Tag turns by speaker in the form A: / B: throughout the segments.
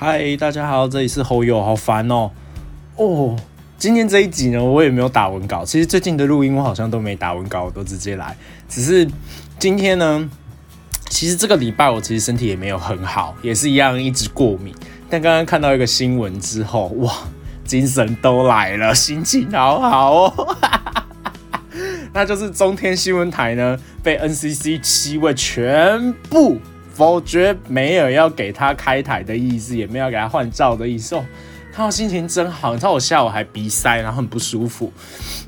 A: 嗨，大家好，这里是侯友，好烦哦。哦，今天这一集呢，我也没有打文稿。其实最近的录音我好像都没打文稿，我都直接来。只是今天呢，其实这个礼拜我其实身体也没有很好，也是一样一直过敏。但刚刚看到一个新闻之后，哇，精神都来了，心情好好哦。那就是中天新闻台呢，被 NCC 七位全部否决，没有要给他开台的意思，也没有给他换照的意思。哦，看到心情真好。你知道我下午还鼻塞，然后很不舒服，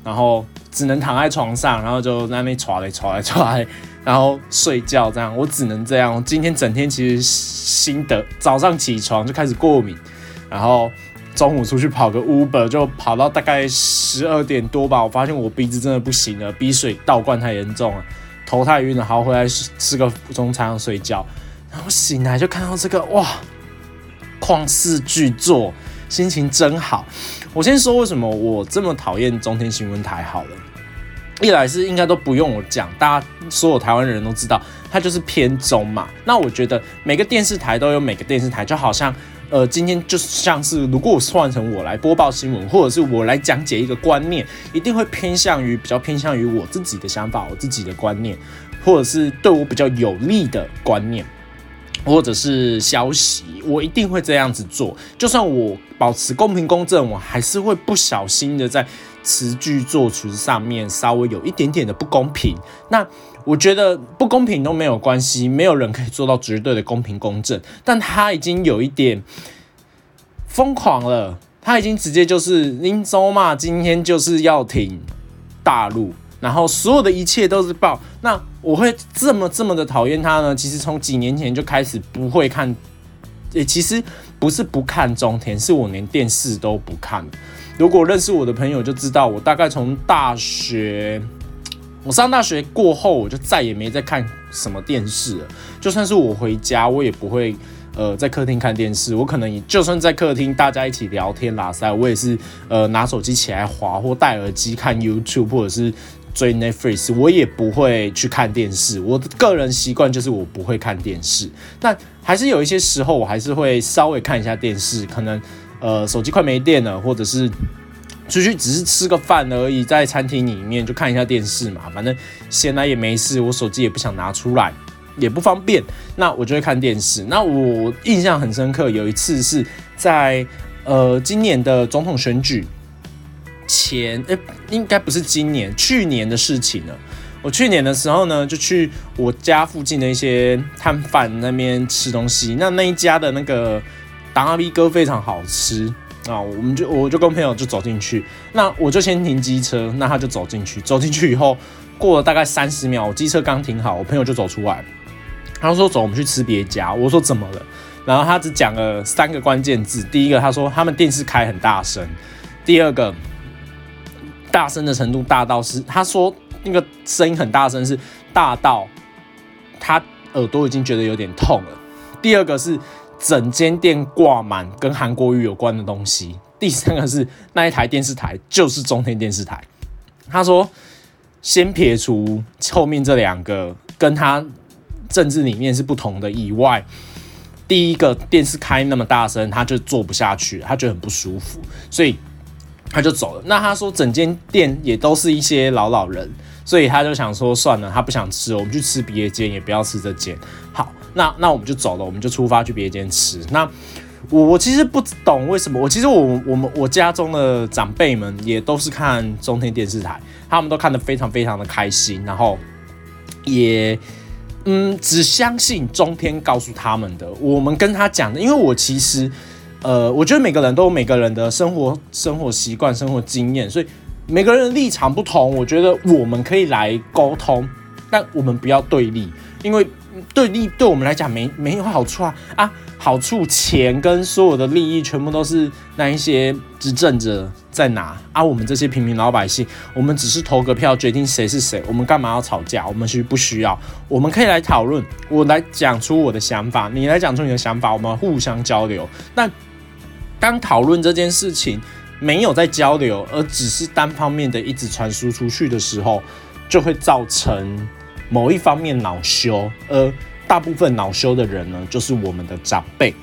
A: 然后只能躺在床上，然后就在那边喘来喘来喘来，然后睡觉这样。我只能这样。今天整天其实心得，早上起床就开始过敏，然后。中午出去跑个 Uber，就跑到大概十二点多吧。我发现我鼻子真的不行了，鼻水倒灌太严重了，头太晕了。好，回来吃个中餐睡觉，然后醒来就看到这个哇，旷世巨作，心情真好。我先说为什么我这么讨厌中天新闻台好了，一来是应该都不用我讲，大家所有台湾人都知道，它就是偏中嘛。那我觉得每个电视台都有每个电视台，就好像。呃，今天就像是，如果我换成我来播报新闻，或者是我来讲解一个观念，一定会偏向于比较偏向于我自己的想法，我自己的观念，或者是对我比较有利的观念，或者是消息，我一定会这样子做。就算我保持公平公正，我还是会不小心的在词句作词上面稍微有一点点的不公平。那我觉得不公平都没有关系，没有人可以做到绝对的公平公正。但他已经有一点疯狂了，他已经直接就是林州嘛，今天就是要挺大陆，然后所有的一切都是爆。那我会这么这么的讨厌他呢？其实从几年前就开始不会看，也其实不是不看中田，是我连电视都不看。如果认识我的朋友就知道，我大概从大学。我上大学过后，我就再也没再看什么电视了。就算是我回家，我也不会呃在客厅看电视。我可能也就算在客厅大家一起聊天拉塞，我也是呃拿手机起来滑或戴耳机看 YouTube 或者是追 Netflix，我也不会去看电视。我的个人习惯就是我不会看电视，但还是有一些时候我还是会稍微看一下电视。可能呃手机快没电了，或者是。出去只是吃个饭而已，在餐厅里面就看一下电视嘛，反正闲来也没事，我手机也不想拿出来，也不方便，那我就会看电视。那我印象很深刻，有一次是在呃今年的总统选举前，哎，应该不是今年，去年的事情了。我去年的时候呢，就去我家附近的一些摊贩那边吃东西，那那一家的那个达阿 V 哥非常好吃。啊，我们就我就跟朋友就走进去，那我就先停机车，那他就走进去，走进去以后过了大概三十秒，我机车刚停好，我朋友就走出来，他说走，我们去吃别家。我说怎么了？然后他只讲了三个关键字，第一个他说他们电视开很大声，第二个大声的程度大到是他说那个声音很大声是大到他耳朵已经觉得有点痛了，第二个是。整间店挂满跟韩国语有关的东西。第三个是那一台电视台就是中天电视台。他说，先撇除后面这两个跟他政治理念是不同的以外，第一个电视开那么大声，他就坐不下去，他觉得很不舒服，所以他就走了。那他说整间店也都是一些老老人，所以他就想说算了，他不想吃，我们去吃别间，也不要吃这间。好。那那我们就走了，我们就出发去别间吃。那我我其实不懂为什么，我其实我我们我家中的长辈们也都是看中天电视台，他们都看得非常非常的开心，然后也嗯只相信中天告诉他们的，我们跟他讲的，因为我其实呃我觉得每个人都有每个人的生活生活习惯、生活经验，所以每个人的立场不同，我觉得我们可以来沟通，但我们不要对立，因为。对立对我们来讲没没有好处啊啊！好处钱跟所有的利益全部都是那一些执政者在拿啊！我们这些平民老百姓，我们只是投个票决定谁是谁，我们干嘛要吵架？我们其实不需要，我们可以来讨论，我来讲出我的想法，你来讲出你的想法，我们互相交流。但当讨论这件事情没有在交流，而只是单方面的一直传输出去的时候，就会造成。某一方面恼羞，而大部分恼羞的人呢，就是我们的长辈。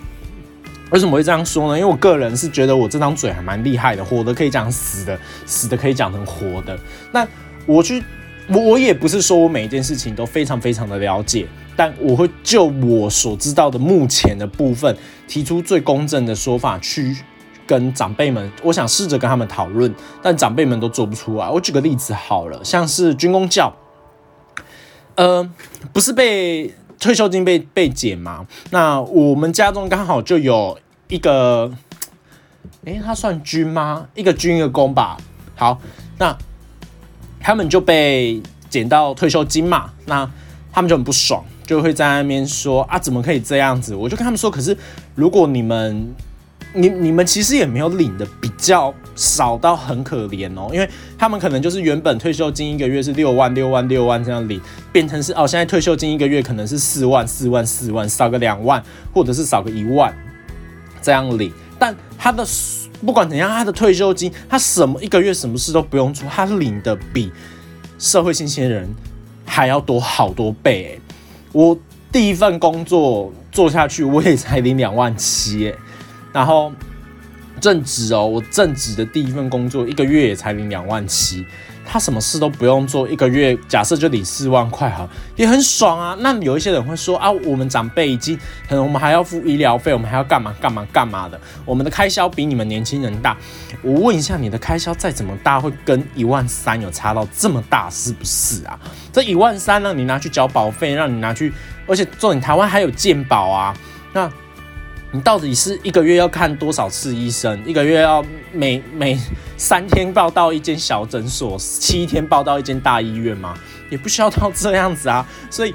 A: 为什么会这样说呢？因为我个人是觉得我这张嘴还蛮厉害的，活的可以讲死的，死的可以讲成活的。那我去，我我也不是说我每一件事情都非常非常的了解，但我会就我所知道的目前的部分，提出最公正的说法去跟长辈们，我想试着跟他们讨论，但长辈们都做不出来。我举个例子好了，像是军工教，呃，不是被。退休金被被减吗？那我们家中刚好就有一个，诶，他算军吗？一个军一个工吧。好，那他们就被减到退休金嘛？那他们就很不爽，就会在那边说啊，怎么可以这样子？我就跟他们说，可是如果你们。你你们其实也没有领的比较少到很可怜哦，因为他们可能就是原本退休金一个月是六万六万六万这样领，变成是哦，现在退休金一个月可能是四万四万四万，少个两万或者是少个一万这样领，但他的不管怎样，他的退休金他什么一个月什么事都不用做，他领的比社会新鲜人还要多好多倍，我第一份工作做下去，我也才领两万七耶。然后正职哦，我正职的第一份工作一个月也才领两万七，他什么事都不用做，一个月假设就领四万块哈，也很爽啊。那有一些人会说啊，我们长辈已经可能我们还要付医疗费，我们还要干嘛干嘛干嘛的，我们的开销比你们年轻人大。我问一下，你的开销再怎么大，会跟一万三有差到这么大是不是啊？这一万三呢，你拿去缴保费，让你拿去，而且做你台湾还有健保啊，那。你到底是一个月要看多少次医生？一个月要每每三天报到一间小诊所，七天报到一间大医院吗？也不需要到这样子啊。所以，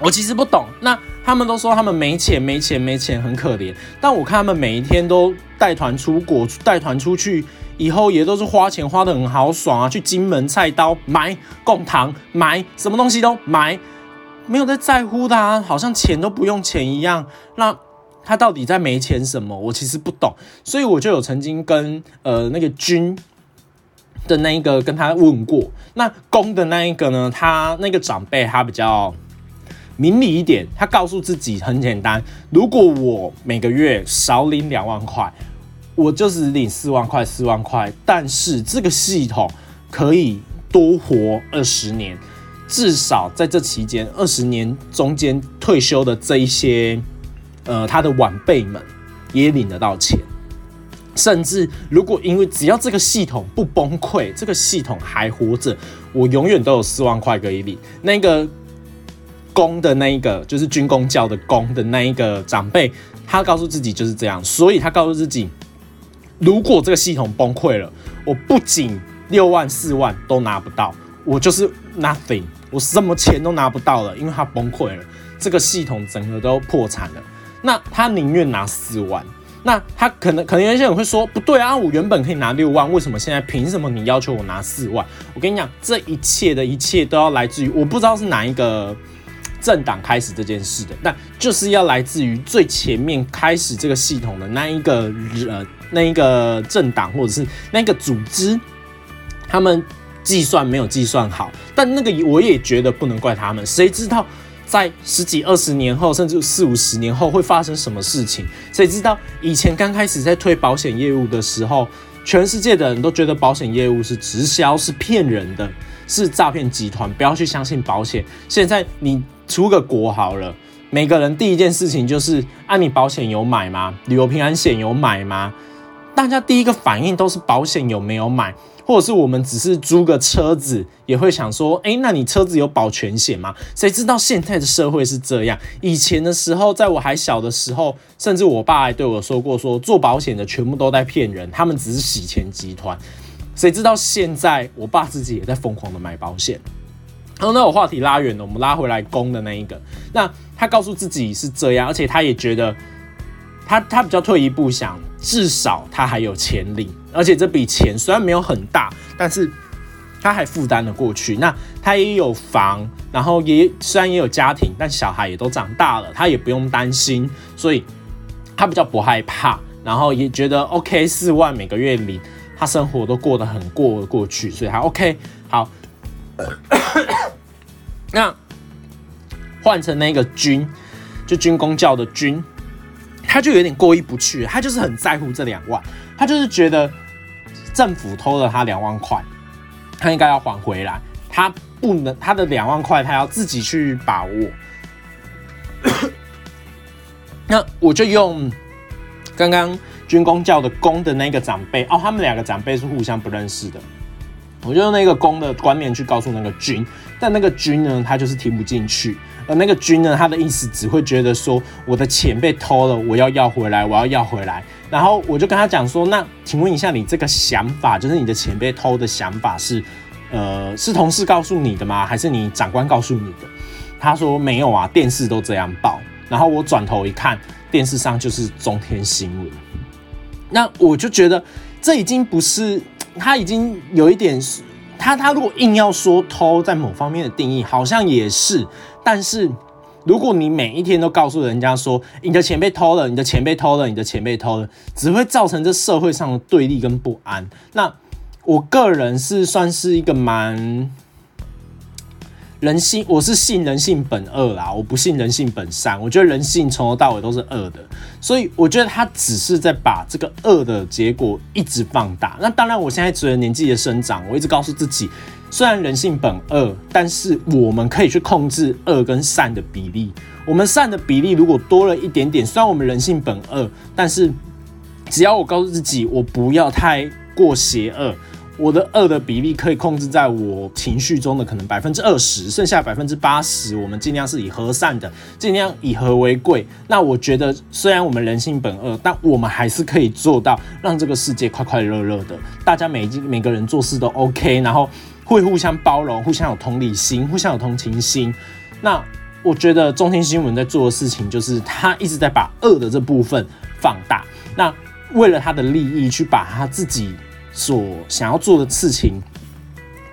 A: 我其实不懂。那他们都说他们没钱，没钱，没钱，很可怜。但我看他们每一天都带团出国，带团出去以后也都是花钱花的很豪爽啊，去金门菜刀买贡糖，买什么东西都买，没有在在乎的啊，好像钱都不用钱一样。那。他到底在没钱什么？我其实不懂，所以我就有曾经跟呃那个军的那一个跟他问过。那公的那一个呢？他那个长辈他比较明理一点，他告诉自己很简单：如果我每个月少领两万块，我就是领四万块，四万块。但是这个系统可以多活二十年，至少在这期间二十年中间退休的这一些。呃，他的晚辈们也领得到钱，甚至如果因为只要这个系统不崩溃，这个系统还活着，我永远都有四万块可以领。那个公的那一个就是军工教的公的那一个长辈，他告诉自己就是这样，所以他告诉自己，如果这个系统崩溃了，我不仅六万四万都拿不到，我就是 nothing，我什么钱都拿不到了，因为他崩溃了，这个系统整个都破产了。那他宁愿拿四万，那他可能可能有些人会说不对啊，我原本可以拿六万，为什么现在凭什么你要求我拿四万？我跟你讲，这一切的一切都要来自于我不知道是哪一个政党开始这件事的，但就是要来自于最前面开始这个系统的那一个呃那一个政党或者是那个组织，他们计算没有计算好，但那个我也觉得不能怪他们，谁知道？在十几二十年后，甚至四五十年后会发生什么事情？谁知道？以前刚开始在推保险业务的时候，全世界的人都觉得保险业务是直销，是骗人的，是诈骗集团，不要去相信保险。现在你出个国好了，每个人第一件事情就是：啊，你保险有买吗？旅游平安险有买吗？大家第一个反应都是保险有没有买？或者是我们只是租个车子，也会想说，哎，那你车子有保全险吗？谁知道现在的社会是这样？以前的时候，在我还小的时候，甚至我爸还对我说过，说做保险的全部都在骗人，他们只是洗钱集团。谁知道现在我爸自己也在疯狂的买保险。好，那我话题拉远了，我们拉回来公的那一个，那他告诉自己是这样，而且他也觉得。他他比较退一步想，至少他还有钱领，而且这笔钱虽然没有很大，但是他还负担了过去。那他也有房，然后也虽然也有家庭，但小孩也都长大了，他也不用担心，所以他比较不害怕，然后也觉得 OK，四万每个月领，他生活都过得很过过去，所以他 OK 好。那换成那个军，就军工教的军。他就有点过意不去，他就是很在乎这两万，他就是觉得政府偷了他两万块，他应该要还回来，他不能他的两万块他要自己去把握。那我就用刚刚军工教的公的那个长辈哦，他们两个长辈是互相不认识的。我就用那个公的观念去告诉那个军，但那个军呢，他就是听不进去。而那个军呢，他的意思只会觉得说，我的钱被偷了，我要要回来，我要要回来。然后我就跟他讲说，那请问一下，你这个想法，就是你的钱被偷的想法是，呃，是同事告诉你的吗？还是你长官告诉你的？他说没有啊，电视都这样报。然后我转头一看，电视上就是中天新闻。那我就觉得，这已经不是。他已经有一点，他他如果硬要说偷，在某方面的定义好像也是，但是如果你每一天都告诉人家说你的钱被偷了，你的钱被偷了，你的钱被偷了，只会造成这社会上的对立跟不安。那我个人是算是一个蛮。人性，我是信人性本恶啦，我不信人性本善。我觉得人性从头到尾都是恶的，所以我觉得他只是在把这个恶的结果一直放大。那当然，我现在随着年纪的生长，我一直告诉自己，虽然人性本恶，但是我们可以去控制恶跟善的比例。我们善的比例如果多了一点点，虽然我们人性本恶，但是只要我告诉自己，我不要太过邪恶。我的恶的比例可以控制在我情绪中的可能百分之二十，剩下百分之八十，我们尽量是以和善的，尽量以和为贵。那我觉得，虽然我们人性本恶，但我们还是可以做到让这个世界快快乐乐的，大家每每个人做事都 OK，然后会互相包容，互相有同理心，互相有同情心。那我觉得中天新闻在做的事情，就是他一直在把恶的这部分放大，那为了他的利益去把他自己。所想要做的事情，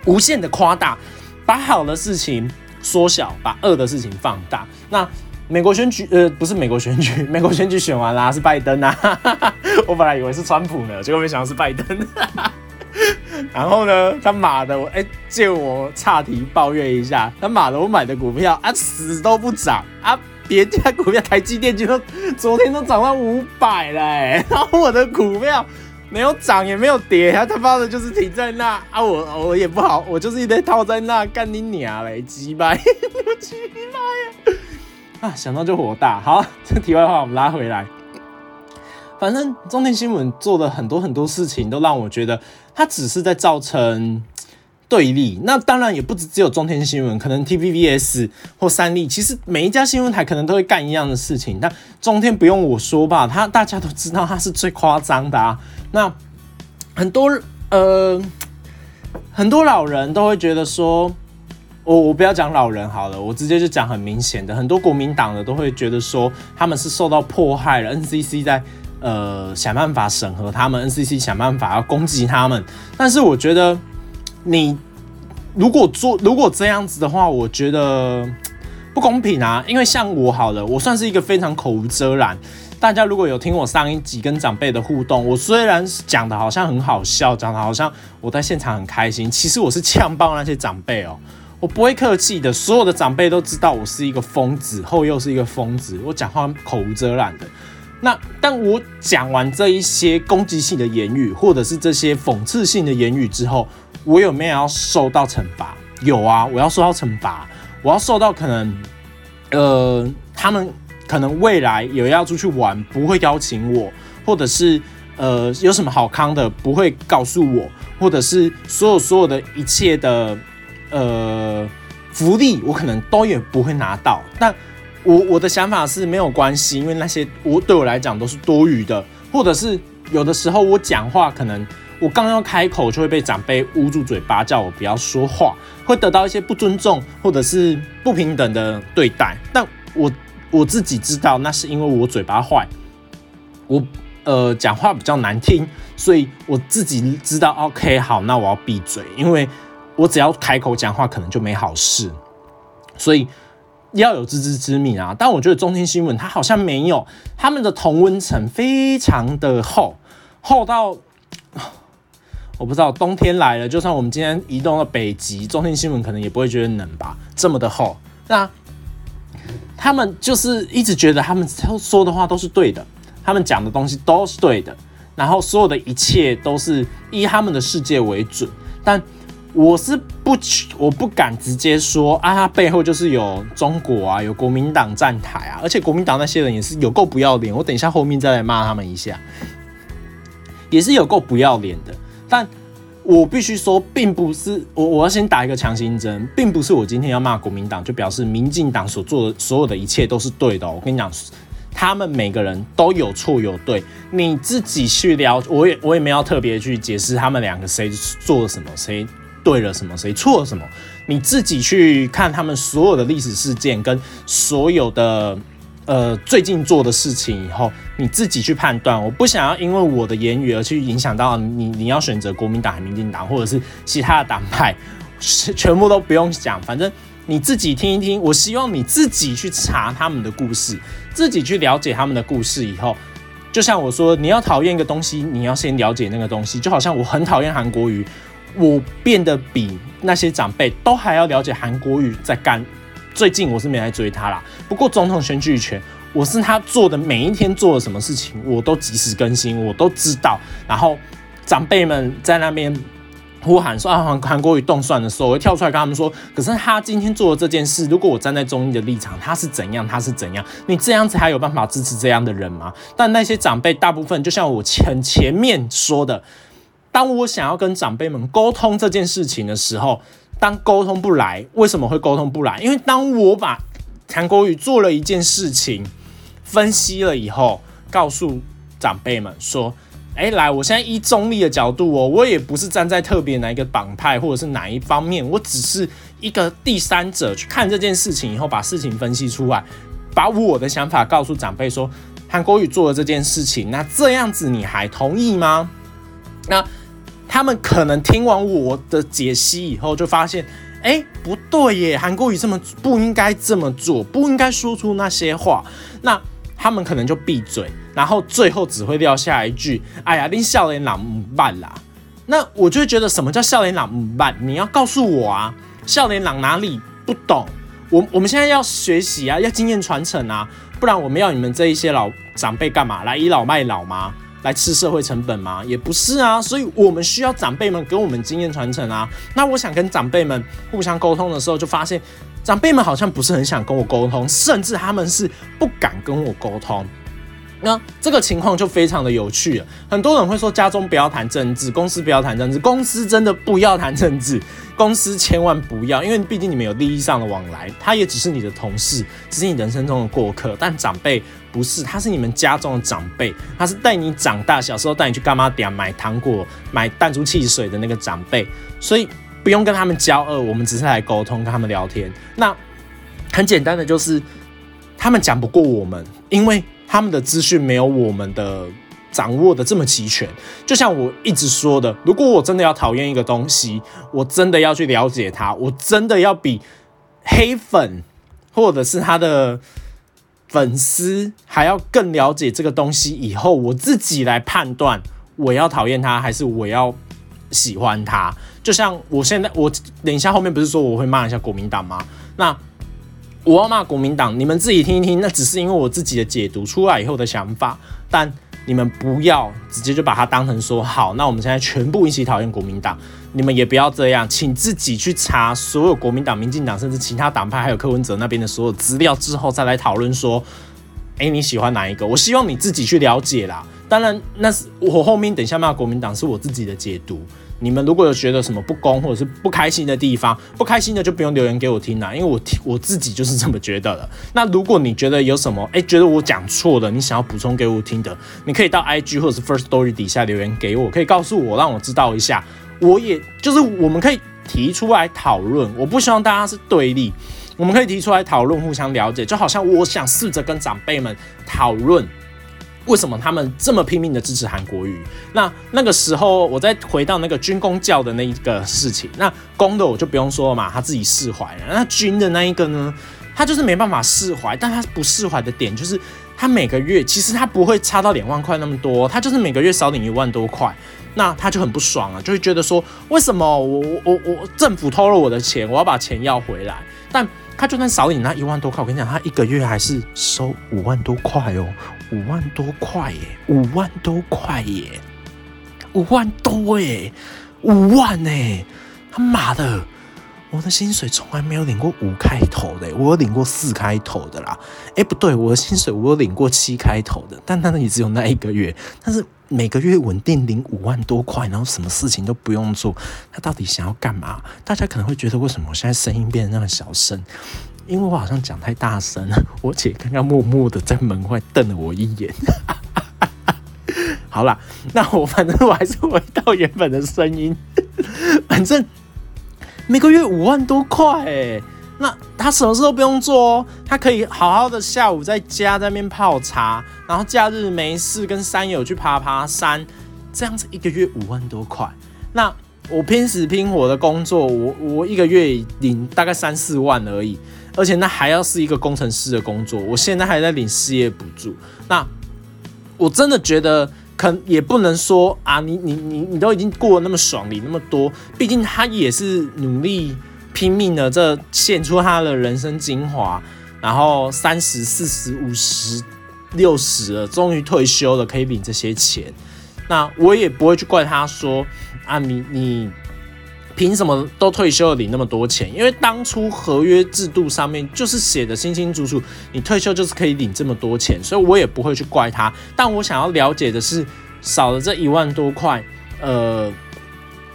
A: 无限的夸大，把好的事情缩小，把恶的事情放大。那美国选举，呃，不是美国选举，美国选举选完啦，是拜登啊。我本来以为是川普呢，结果没想到是拜登。然后呢，他妈的，我哎，借我岔题抱怨一下，他妈的，我买的股票啊，死都不涨啊，别家股票台积电就昨天都涨到五百了，哎，然后我的股票。没有涨也没有跌，他他妈的就是停在那啊！我我也不好，我就是一堆套在那干你娘嘞，鸡巴，鸡巴呀！啊，想到就火大。好，这题外话我们拉回来，反正中天新闻做的很多很多事情，都让我觉得它只是在造成对立。那当然也不止只有中天新闻，可能 TVBS 或三立，其实每一家新闻台可能都会干一样的事情。但中天不用我说吧，他大家都知道他是最夸张的啊。那很多呃很多老人都会觉得说，我我不要讲老人好了，我直接就讲很明显的，很多国民党的都会觉得说他们是受到迫害了，NCC 在呃想办法审核他们，NCC 想办法要攻击他们。但是我觉得你如果做如果这样子的话，我觉得不公平啊，因为像我好了，我算是一个非常口无遮拦。大家如果有听我上一集跟长辈的互动，我虽然讲的好像很好笑，讲的好像我在现场很开心，其实我是呛爆那些长辈哦，我不会客气的，所有的长辈都知道我是一个疯子，后又是一个疯子，我讲话口无遮拦的。那但我讲完这一些攻击性的言语，或者是这些讽刺性的言语之后，我有没有要受到惩罚？有啊，我要受到惩罚，我要受到可能，呃，他们。可能未来有要出去玩，不会邀请我，或者是呃有什么好康的不会告诉我，或者是所有所有的一切的呃福利，我可能都也不会拿到。但我我的想法是没有关系，因为那些我对我来讲都是多余的，或者是有的时候我讲话可能我刚要开口就会被长辈捂住嘴巴，叫我不要说话，会得到一些不尊重或者是不平等的对待。但我。我自己知道，那是因为我嘴巴坏，我呃讲话比较难听，所以我自己知道。OK，好，那我要闭嘴，因为我只要开口讲话，可能就没好事。所以要有自知之明啊。但我觉得中天新闻它好像没有，他们的同温层非常的厚，厚到 我不知道冬天来了，就算我们今天移动到北极，中天新闻可能也不会觉得冷吧？这么的厚，那。他们就是一直觉得他们说的话都是对的，他们讲的东西都是对的，然后所有的一切都是以他们的世界为准。但我是不，我不敢直接说啊，他背后就是有中国啊，有国民党站台啊，而且国民党那些人也是有够不要脸。我等一下后面再来骂他们一下，也是有够不要脸的。但我必须说，并不是我，我要先打一个强心针，并不是我今天要骂国民党，就表示民进党所做的所有的一切都是对的。我跟你讲，他们每个人都有错有对，你自己去聊，我也我也没有特别去解释他们两个谁做了什么，谁对了什么，谁错了什么，你自己去看他们所有的历史事件跟所有的。呃，最近做的事情以后，你自己去判断。我不想要因为我的言语而去影响到你。你要选择国民党、民进党，或者是其他的党派，全部都不用讲。反正你自己听一听。我希望你自己去查他们的故事，自己去了解他们的故事以后，就像我说，你要讨厌一个东西，你要先了解那个东西。就好像我很讨厌韩国瑜，我变得比那些长辈都还要了解韩国瑜在干。最近我是没来追他啦，不过总统选举权，我是他做的每一天做了什么事情，我都及时更新，我都知道。然后长辈们在那边呼喊说啊韩韩国瑜动算的时候，我会跳出来跟他们说，可是他今天做的这件事，如果我站在中医的立场，他是怎样，他是怎样，你这样子还有办法支持这样的人吗？但那些长辈大部分，就像我前前面说的，当我想要跟长辈们沟通这件事情的时候。当沟通不来，为什么会沟通不来？因为当我把韩国瑜做了一件事情分析了以后，告诉长辈们说：“哎，来，我现在以中立的角度哦，我也不是站在特别哪一个党派或者是哪一方面，我只是一个第三者去看这件事情以后，把事情分析出来，把我的想法告诉长辈说，韩国瑜做了这件事情，那这样子你还同意吗？那？”他们可能听完我的解析以后，就发现，哎，不对耶，韩国语这么不应该这么做，不应该说出那些话。那他们可能就闭嘴，然后最后只会撂下一句：“哎呀，令笑脸朗办啦。”那我就觉得，什么叫笑脸朗办？你要告诉我啊，笑脸朗哪里不懂？我我们现在要学习啊，要经验传承啊，不然我们要你们这一些老长辈干嘛？来倚老卖老吗？来吃社会成本吗？也不是啊，所以我们需要长辈们给我们经验传承啊。那我想跟长辈们互相沟通的时候，就发现长辈们好像不是很想跟我沟通，甚至他们是不敢跟我沟通。那这个情况就非常的有趣了。很多人会说，家中不要谈政治，公司不要谈政治，公司真的不要谈政治，公司千万不要，因为毕竟你们有利益上的往来，他也只是你的同事，只是你人生中的过客。但长辈不是，他是你们家中的长辈，他是带你长大，小时候带你去干妈店买糖果、买弹珠汽水的那个长辈，所以不用跟他们交恶，我们只是来沟通，跟他们聊天。那很简单的就是，他们讲不过我们，因为。他们的资讯没有我们的掌握的这么齐全，就像我一直说的，如果我真的要讨厌一个东西，我真的要去了解它，我真的要比黑粉或者是他的 粉丝还要更了解这个东西，以后我自己来判断我要讨厌他还是我要喜欢他。就像我现在，我等一下后面不是说我会骂一下国民党吗？那。我要骂国民党，你们自己听一听，那只是因为我自己的解读出来以后的想法，但你们不要直接就把它当成说好，那我们现在全部一起讨厌国民党，你们也不要这样，请自己去查所有国民党、民进党，甚至其他党派，还有柯文哲那边的所有资料之后，再来讨论说，哎，你喜欢哪一个？我希望你自己去了解啦。当然，那是我后面等一下骂国民党是我自己的解读。你们如果有觉得什么不公或者是不开心的地方，不开心的就不用留言给我听啦，因为我听我自己就是这么觉得的。那如果你觉得有什么，哎，觉得我讲错了，你想要补充给我听的，你可以到 IG 或者是 First Story 底下留言给我，可以告诉我，让我知道一下。我也就是我们可以提出来讨论，我不希望大家是对立，我们可以提出来讨论，互相了解，就好像我想试着跟长辈们讨论。为什么他们这么拼命的支持韩国瑜？那那个时候，我再回到那个军工教的那一个事情，那公的我就不用说了嘛，他自己释怀了。那军的那一个呢，他就是没办法释怀，但他不释怀的点就是，他每个月其实他不会差到两万块那么多，他就是每个月少领一万多块，那他就很不爽啊，就会觉得说，为什么我我我政府偷了我的钱，我要把钱要回来？但他就算少领那一万多块，我跟你讲，他一个月还是收五万多块哦。五万多块耶，五万多块耶，五万多耶，五万哎，他妈的！我的薪水从来没有领过五开头的，我有领过四开头的啦。哎，不对，我的薪水我有领过七开头的，但那也只有那一个月。但是每个月稳定领五万多块，然后什么事情都不用做，他到底想要干嘛？大家可能会觉得，为什么我现在声音变得那么小声？因为我好像讲太大声了。我姐刚刚默默的在门外瞪了我一眼。好啦，那我反正我还是回到原本的声音，反正。每个月五万多块哎，那他什么事都不用做哦，他可以好好的下午在家在那边泡茶，然后假日没事跟山友去爬爬山，这样子一个月五万多块。那我拼死拼活的工作，我我一个月领大概三四万而已，而且那还要是一个工程师的工作，我现在还在领失业补助。那我真的觉得。可也不能说啊，你你你你都已经过得那么爽，领那么多，毕竟他也是努力拼命的，这献出他的人生精华，然后三十四十五十六十了，终于退休了，可以领这些钱，那我也不会去怪他说啊，你你。凭什么都退休了领那么多钱？因为当初合约制度上面就是写的清清楚楚，你退休就是可以领这么多钱，所以我也不会去怪他。但我想要了解的是，少了这一万多块，呃，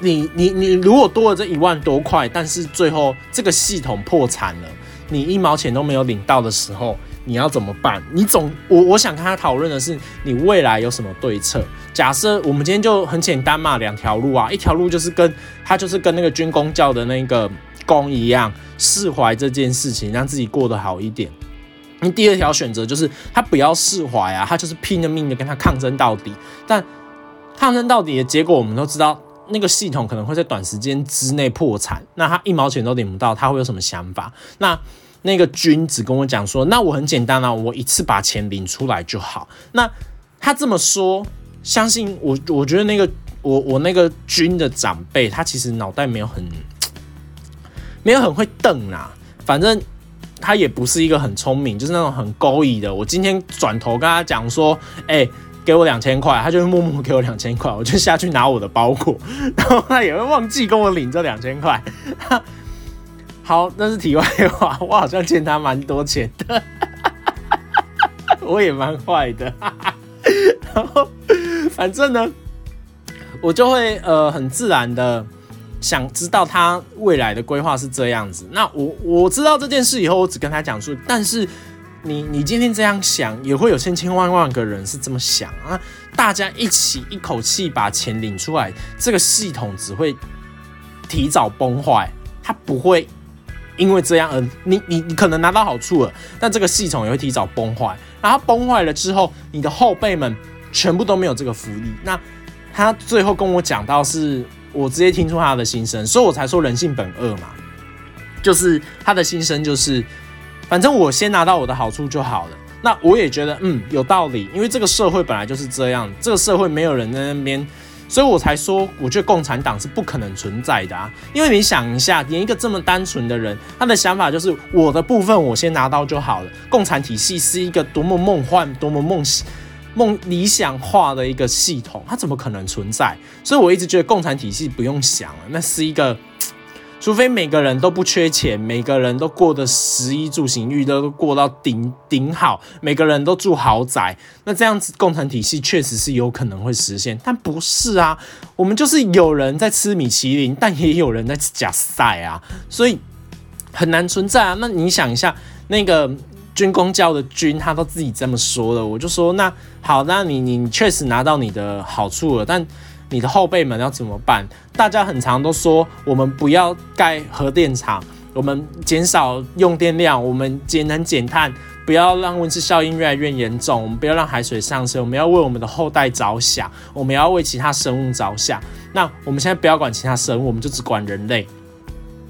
A: 你你你如果多了这一万多块，但是最后这个系统破产了，你一毛钱都没有领到的时候。你要怎么办？你总我我想跟他讨论的是，你未来有什么对策？假设我们今天就很简单嘛，两条路啊，一条路就是跟他就是跟那个军工教的那个工一样，释怀这件事情，让自己过得好一点。你第二条选择就是他不要释怀啊，他就是拼了命的跟他抗争到底。但抗争到底的结果，我们都知道，那个系统可能会在短时间之内破产。那他一毛钱都领不到，他会有什么想法？那？那个君子跟我讲说：“那我很简单啊，我一次把钱领出来就好。”那他这么说，相信我，我觉得那个我我那个君的长辈，他其实脑袋没有很 没有很会瞪啊。反正他也不是一个很聪明，就是那种很勾引的。我今天转头跟他讲说：“哎，给我两千块。”他就会默默给我两千块，我就下去拿我的包裹，然后他也会忘记跟我领这两千块。好，那是题外话。我好像欠他蛮多钱的，我也蛮坏的。然后，反正呢，我就会呃很自然的想知道他未来的规划是这样子。那我我知道这件事以后，我只跟他讲说，但是你你今天这样想，也会有千千万万个人是这么想啊。大家一起一口气把钱领出来，这个系统只会提早崩坏，它不会。因为这样，而你你你可能拿到好处了，但这个系统也会提早崩坏。然后崩坏了之后，你的后辈们全部都没有这个福利。那他最后跟我讲到，是我直接听出他的心声，所以我才说人性本恶嘛。就是他的心声就是，反正我先拿到我的好处就好了。那我也觉得嗯有道理，因为这个社会本来就是这样，这个社会没有人在那边。所以我才说，我觉得共产党是不可能存在的啊！因为你想一下，连一个这么单纯的人，他的想法就是我的部分我先拿到就好了。共产体系是一个多么梦幻、多么梦梦理想化的一个系统，它怎么可能存在？所以我一直觉得共产体系不用想了，那是一个。除非每个人都不缺钱，每个人都过得食衣住行娱乐都过到顶顶好，每个人都住豪宅，那这样子共产体系确实是有可能会实现，但不是啊，我们就是有人在吃米其林，但也有人在吃假赛啊，所以很难存在啊。那你想一下，那个军工教的军，他都自己这么说了，我就说那好，那你你确实拿到你的好处了，但。你的后辈们要怎么办？大家很常都说，我们不要盖核电厂，我们减少用电量，我们节能减碳，不要让温室效应越来越严重，我们不要让海水上升，我们要为我们的后代着想，我们要为其他生物着想。那我们现在不要管其他生物，我们就只管人类。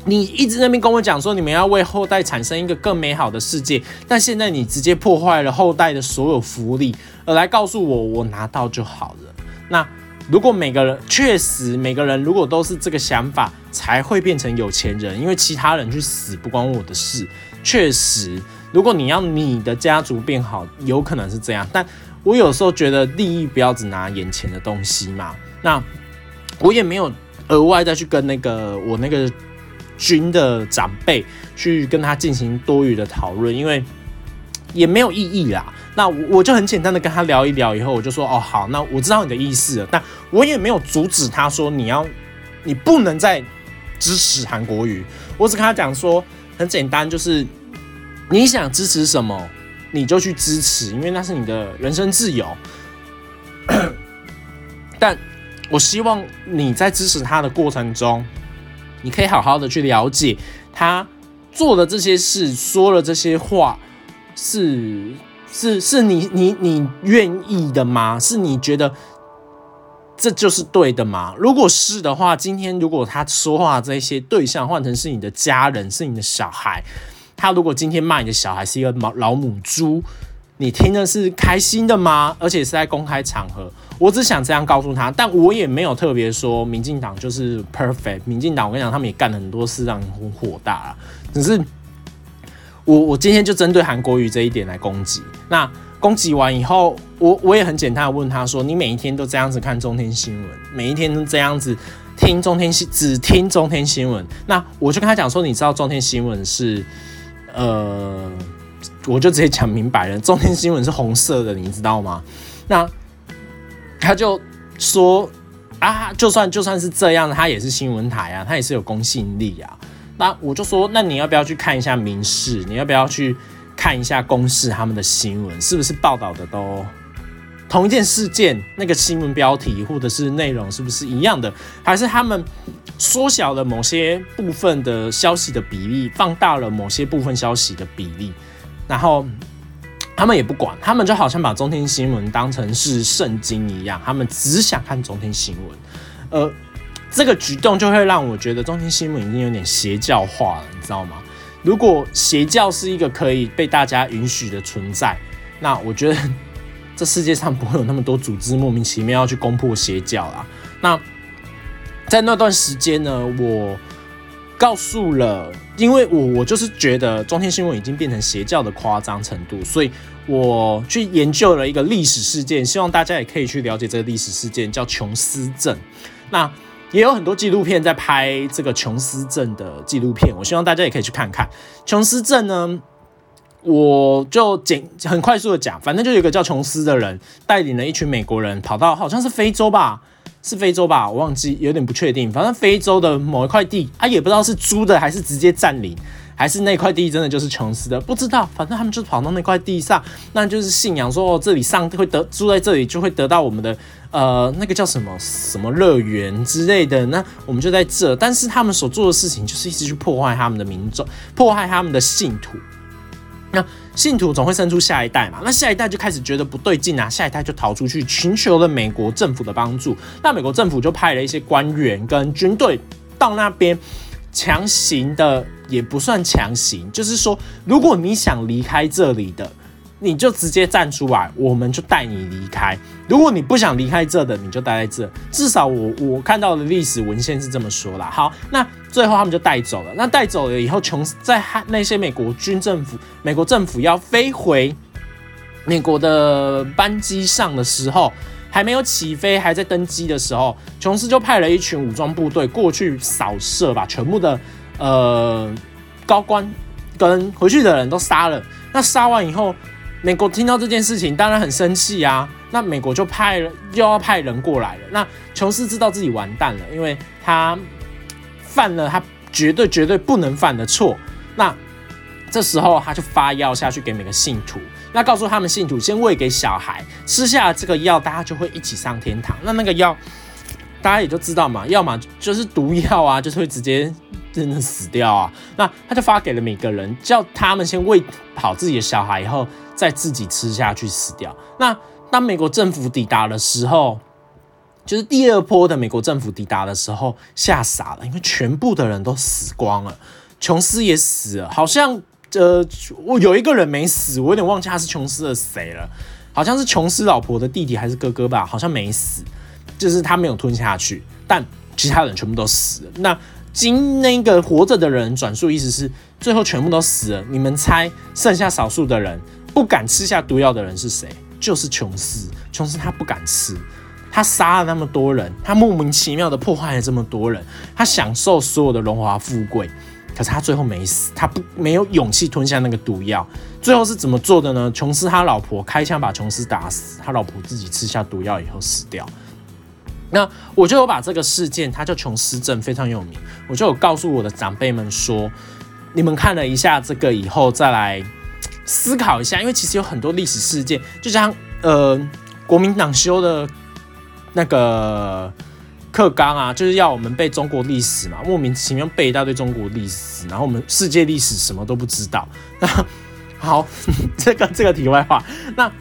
A: 你一直那边跟我讲说，你们要为后代产生一个更美好的世界，但现在你直接破坏了后代的所有福利，而来告诉我，我拿到就好了。那。如果每个人确实每个人如果都是这个想法，才会变成有钱人。因为其他人去死不关我的事。确实，如果你要你的家族变好，有可能是这样。但我有时候觉得利益不要只拿眼前的东西嘛。那我也没有额外再去跟那个我那个军的长辈去跟他进行多余的讨论，因为也没有意义啦。那我我就很简单的跟他聊一聊，以后我就说哦好，那我知道你的意思了，但我也没有阻止他说你要你不能再支持韩国语，我只跟他讲说很简单，就是你想支持什么你就去支持，因为那是你的人生自由。但我希望你在支持他的过程中，你可以好好的去了解他做的这些事，说了这些话是。是是你你你愿意的吗？是你觉得这就是对的吗？如果是的话，今天如果他说话这些对象换成是你的家人，是你的小孩，他如果今天骂你的小孩是一个老老母猪，你听的是开心的吗？而且是在公开场合，我只想这样告诉他，但我也没有特别说民进党就是 perfect。民进党我跟你讲，他们也干了很多事让你很火大啊，只是。我我今天就针对韩国瑜这一点来攻击。那攻击完以后，我我也很简单的问他说：“你每一天都这样子看中天新闻，每一天都这样子听中天新，只听中天新闻？”那我就跟他讲说：“你知道中天新闻是，呃，我就直接讲明白了，中天新闻是红色的，你知道吗？”那他就说：“啊，就算就算是这样，他也是新闻台啊，他也是有公信力啊。”那我就说，那你要不要去看一下民事？你要不要去看一下公示他们的新闻，是不是报道的都同一件事件？那个新闻标题或者是内容是不是一样的？还是他们缩小了某些部分的消息的比例，放大了某些部分消息的比例？然后他们也不管，他们就好像把中天新闻当成是圣经一样，他们只想看中天新闻，呃。这个举动就会让我觉得中天新闻已经有点邪教化了，你知道吗？如果邪教是一个可以被大家允许的存在，那我觉得这世界上不会有那么多组织莫名其妙要去攻破邪教啦。那在那段时间呢，我告诉了，因为我我就是觉得中天新闻已经变成邪教的夸张程度，所以我去研究了一个历史事件，希望大家也可以去了解这个历史事件，叫琼斯镇。那也有很多纪录片在拍这个琼斯镇的纪录片，我希望大家也可以去看看。琼斯镇呢，我就简很快速的讲，反正就有一个叫琼斯的人带领了一群美国人跑到好像是非洲吧，是非洲吧，我忘记有点不确定。反正非洲的某一块地，他也不知道是租的还是直接占领。还是那块地真的就是琼斯的，不知道。反正他们就跑到那块地上，那就是信仰说哦，这里上帝会得住在这里就会得到我们的呃那个叫什么什么乐园之类的。那我们就在这，但是他们所做的事情就是一直去破坏他们的民众，破坏他们的信徒。那信徒总会生出下一代嘛，那下一代就开始觉得不对劲啊，下一代就逃出去寻求了美国政府的帮助。那美国政府就派了一些官员跟军队到那边。强行的也不算强行，就是说，如果你想离开这里的，你就直接站出来，我们就带你离开；如果你不想离开这的，你就待在这。至少我我看到的历史文献是这么说啦。好，那最后他们就带走了。那带走了以后，琼在那些美国军政府、美国政府要飞回美国的班机上的时候。还没有起飞，还在登机的时候，琼斯就派了一群武装部队过去扫射，把全部的呃高官跟回去的人都杀了。那杀完以后，美国听到这件事情，当然很生气啊。那美国就派了又要派人过来了。那琼斯知道自己完蛋了，因为他犯了他绝对绝对不能犯的错。那这时候他就发药下去给每个信徒。那告诉他们信徒先喂给小孩，吃下这个药，大家就会一起上天堂。那那个药，大家也就知道嘛，要么就是毒药啊，就是会直接真的死掉啊。那他就发给了每个人，叫他们先喂好自己的小孩，以后再自己吃下去死掉。那当美国政府抵达的时候，就是第二波的美国政府抵达的时候，吓傻了，因为全部的人都死光了，琼斯也死了，好像。呃，我有一个人没死，我有点忘记他是琼斯的谁了，好像是琼斯老婆的弟弟还是哥哥吧，好像没死。就是他没有吞下去，但其他人全部都死了。那今那个活着的人转述意思是最后全部都死了。你们猜剩下少数的人不敢吃下毒药的人是谁？就是琼斯。琼斯他不敢吃，他杀了那么多人，他莫名其妙的破坏了这么多人，他享受所有的荣华富贵。可是他最后没死，他不没有勇气吞下那个毒药。最后是怎么做的呢？琼斯他老婆开枪把琼斯打死，他老婆自己吃下毒药以后死掉。那我就有把这个事件，它叫琼斯症，非常有名。我就有告诉我的长辈们说，你们看了一下这个以后，再来思考一下，因为其实有很多历史事件，就像呃国民党修的那个。课纲啊，就是要我们背中国历史嘛，莫名其妙背一大堆中国历史，然后我们世界历史什么都不知道。那好，这个这个题外话，那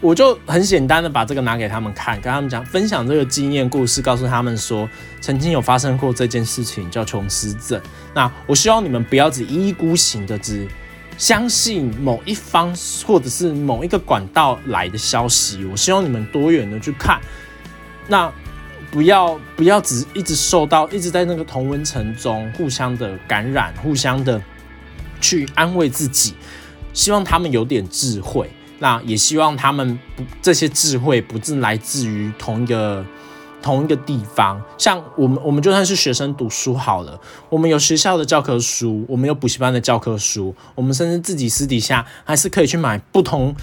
A: 我就很简单的把这个拿给他们看，跟他们讲分享这个经验故事，告诉他们说曾经有发生过这件事情，叫琼斯症。那我希望你们不要只一意孤行的只相信某一方或者是某一个管道来的消息，我希望你们多元的去看。那不要不要只一直受到一直在那个同温层中互相的感染，互相的去安慰自己，希望他们有点智慧，那也希望他们不这些智慧不是来自于同一个同一个地方。像我们我们就算是学生读书好了，我们有学校的教科书，我们有补习班的教科书，我们甚至自己私底下还是可以去买不同。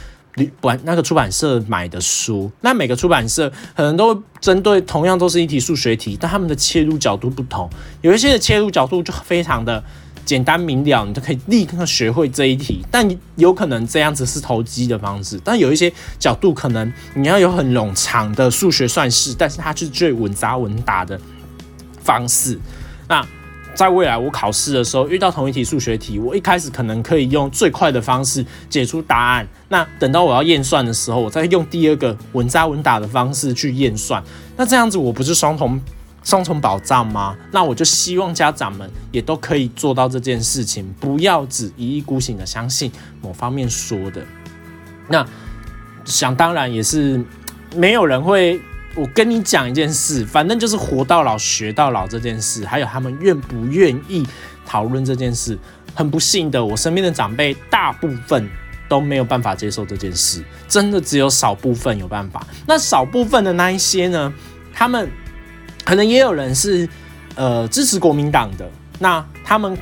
A: 管那个出版社买的书，那每个出版社可能都针对同样都是一题数学题，但他们的切入角度不同。有一些的切入角度就非常的简单明了，你就可以立刻学会这一题。但有可能这样子是投机的方式，但有一些角度可能你要有很冗长的数学算式，但是它是最稳扎稳打的方式。那在未来，我考试的时候遇到同一题数学题，我一开始可能可以用最快的方式解出答案。那等到我要验算的时候，我再用第二个稳扎稳打的方式去验算。那这样子我不是双重 双重保障吗？那我就希望家长们也都可以做到这件事情，不要只一意孤行的相信某方面说的。那想当然也是没有人会。我跟你讲一件事，反正就是活到老学到老这件事，还有他们愿不愿意讨论这件事。很不幸的，我身边的长辈大部分都没有办法接受这件事，真的只有少部分有办法。那少部分的那一些呢，他们可能也有人是呃支持国民党的，那他们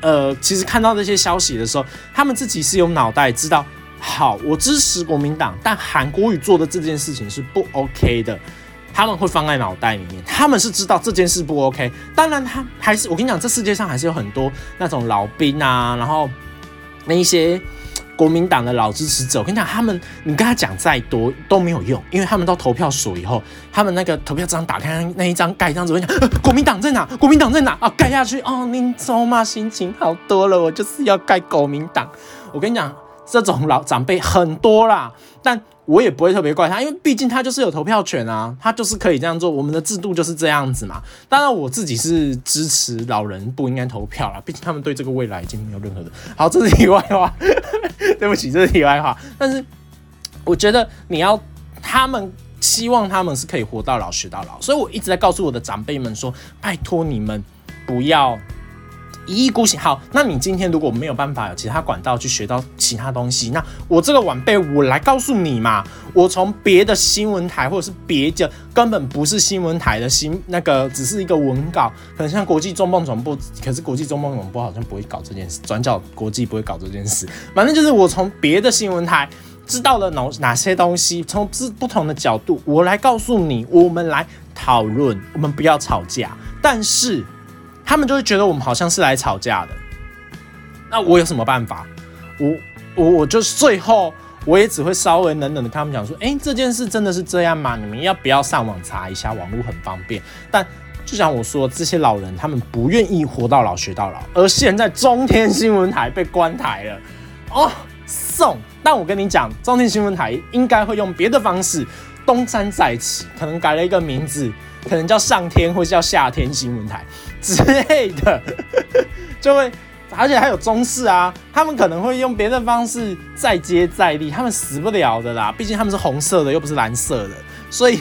A: 呃其实看到这些消息的时候，他们自己是有脑袋知道。好，我支持国民党，但韩国瑜做的这件事情是不 OK 的，他们会放在脑袋里面，他们是知道这件事不 OK。当然，他还是我跟你讲，这世界上还是有很多那种老兵啊，然后那一些国民党的老支持者，我跟你讲，他们你跟他讲再多都没有用，因为他们到投票所以后，他们那个投票章打开那一张盖一张纸，会讲国民党在哪？国民党在哪？啊，盖下去哦，您走嘛，心情好多了，我就是要盖国民党。我跟你讲。这种老长辈很多啦，但我也不会特别怪他，因为毕竟他就是有投票权啊，他就是可以这样做。我们的制度就是这样子嘛。当然，我自己是支持老人不应该投票啦，毕竟他们对这个未来已经没有任何的。好，这是题外话，对不起，这是题外话。但是我觉得你要他们希望他们是可以活到老学到老，所以我一直在告诉我的长辈们说：拜托你们不要。一意孤行。好，那你今天如果没有办法有其他管道去学到其他东西，那我这个晚辈我来告诉你嘛。我从别的新闻台或者是别的根本不是新闻台的新那个，只是一个文稿，可能像国际中梦转播，可是国际中梦转播好像不会搞这件事，转角国际不会搞这件事。反正就是我从别的新闻台知道了哪哪些东西，从不不同的角度，我来告诉你，我们来讨论，我们不要吵架，但是。他们就会觉得我们好像是来吵架的，那我有什么办法？我我我就最后我也只会稍微冷冷的跟他们讲说：，哎，这件事真的是这样吗？你们要不要上网查一下？网络很方便。但就像我说，这些老人他们不愿意活到老学到老，而现在中天新闻台被关台了，哦，送。但我跟你讲，中天新闻台应该会用别的方式东山再起，可能改了一个名字。可能叫上天，或是叫夏天新闻台之类的，就会，而且还有中式啊，他们可能会用别的方式再接再厉，他们死不了的啦，毕竟他们是红色的，又不是蓝色的，所以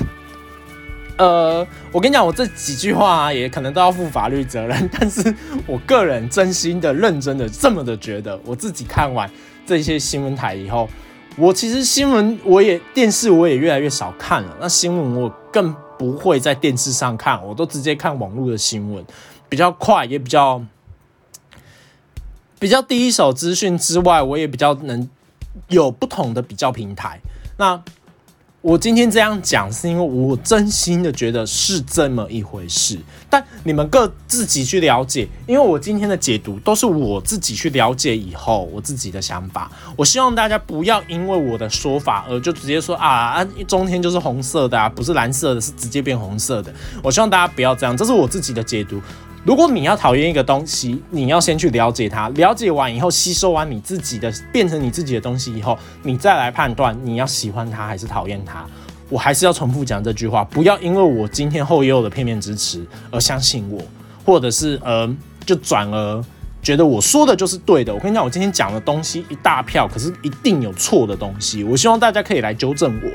A: 呃，我跟你讲，我这几句话也可能都要负法律责任，但是我个人真心的、认真的这么的觉得，我自己看完这些新闻台以后，我其实新闻我也电视我也越来越少看了，那新闻我更不会在电视上看，我都直接看网络的新闻，比较快，也比较比较第一手资讯之外，我也比较能有不同的比较平台，那。我今天这样讲，是因为我真心的觉得是这么一回事，但你们各自己去了解。因为我今天的解读都是我自己去了解以后我自己的想法。我希望大家不要因为我的说法而就直接说啊啊，中天就是红色的啊，不是蓝色的，是直接变红色的。我希望大家不要这样，这是我自己的解读。如果你要讨厌一个东西，你要先去了解它，了解完以后，吸收完你自己的，变成你自己的东西以后，你再来判断你要喜欢它还是讨厌它。我还是要重复讲这句话，不要因为我今天后又的片面支持而相信我，或者是呃，就转而觉得我说的就是对的。我跟你讲，我今天讲的东西一大票，可是一定有错的东西。我希望大家可以来纠正我，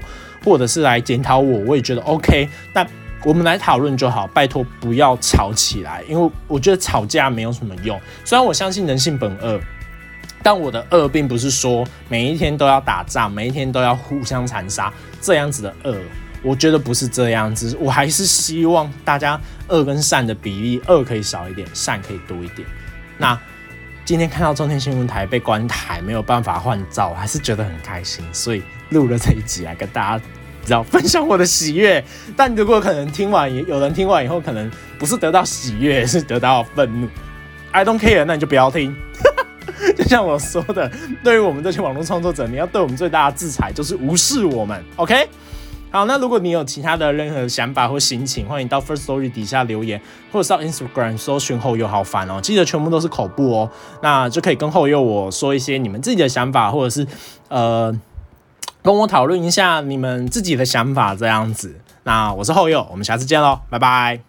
A: 或者是来检讨我，我也觉得 OK。但我们来讨论就好，拜托不要吵起来，因为我觉得吵架没有什么用。虽然我相信人性本恶，但我的恶并不是说每一天都要打仗，每一天都要互相残杀这样子的恶。我觉得不是这样子，我还是希望大家恶跟善的比例，恶可以少一点，善可以多一点。那今天看到中天新闻台被关台，没有办法换照，还是觉得很开心，所以录了这一集来跟大家。知道分享我的喜悦，但如果可能听完，有人听完以后，可能不是得到喜悦，是得到愤怒。I don't care，那你就不要听。就像我说的，对于我们这些网络创作者，你要对我们最大的制裁就是无视我们。OK？好，那如果你有其他的任何想法或心情，欢迎到 First Story 底下留言，或者到 Instagram 搜寻后又好烦哦，记得全部都是口部哦，那就可以跟后又我说一些你们自己的想法，或者是呃。跟我讨论一下你们自己的想法，这样子。那我是后佑，我们下次见喽，拜拜。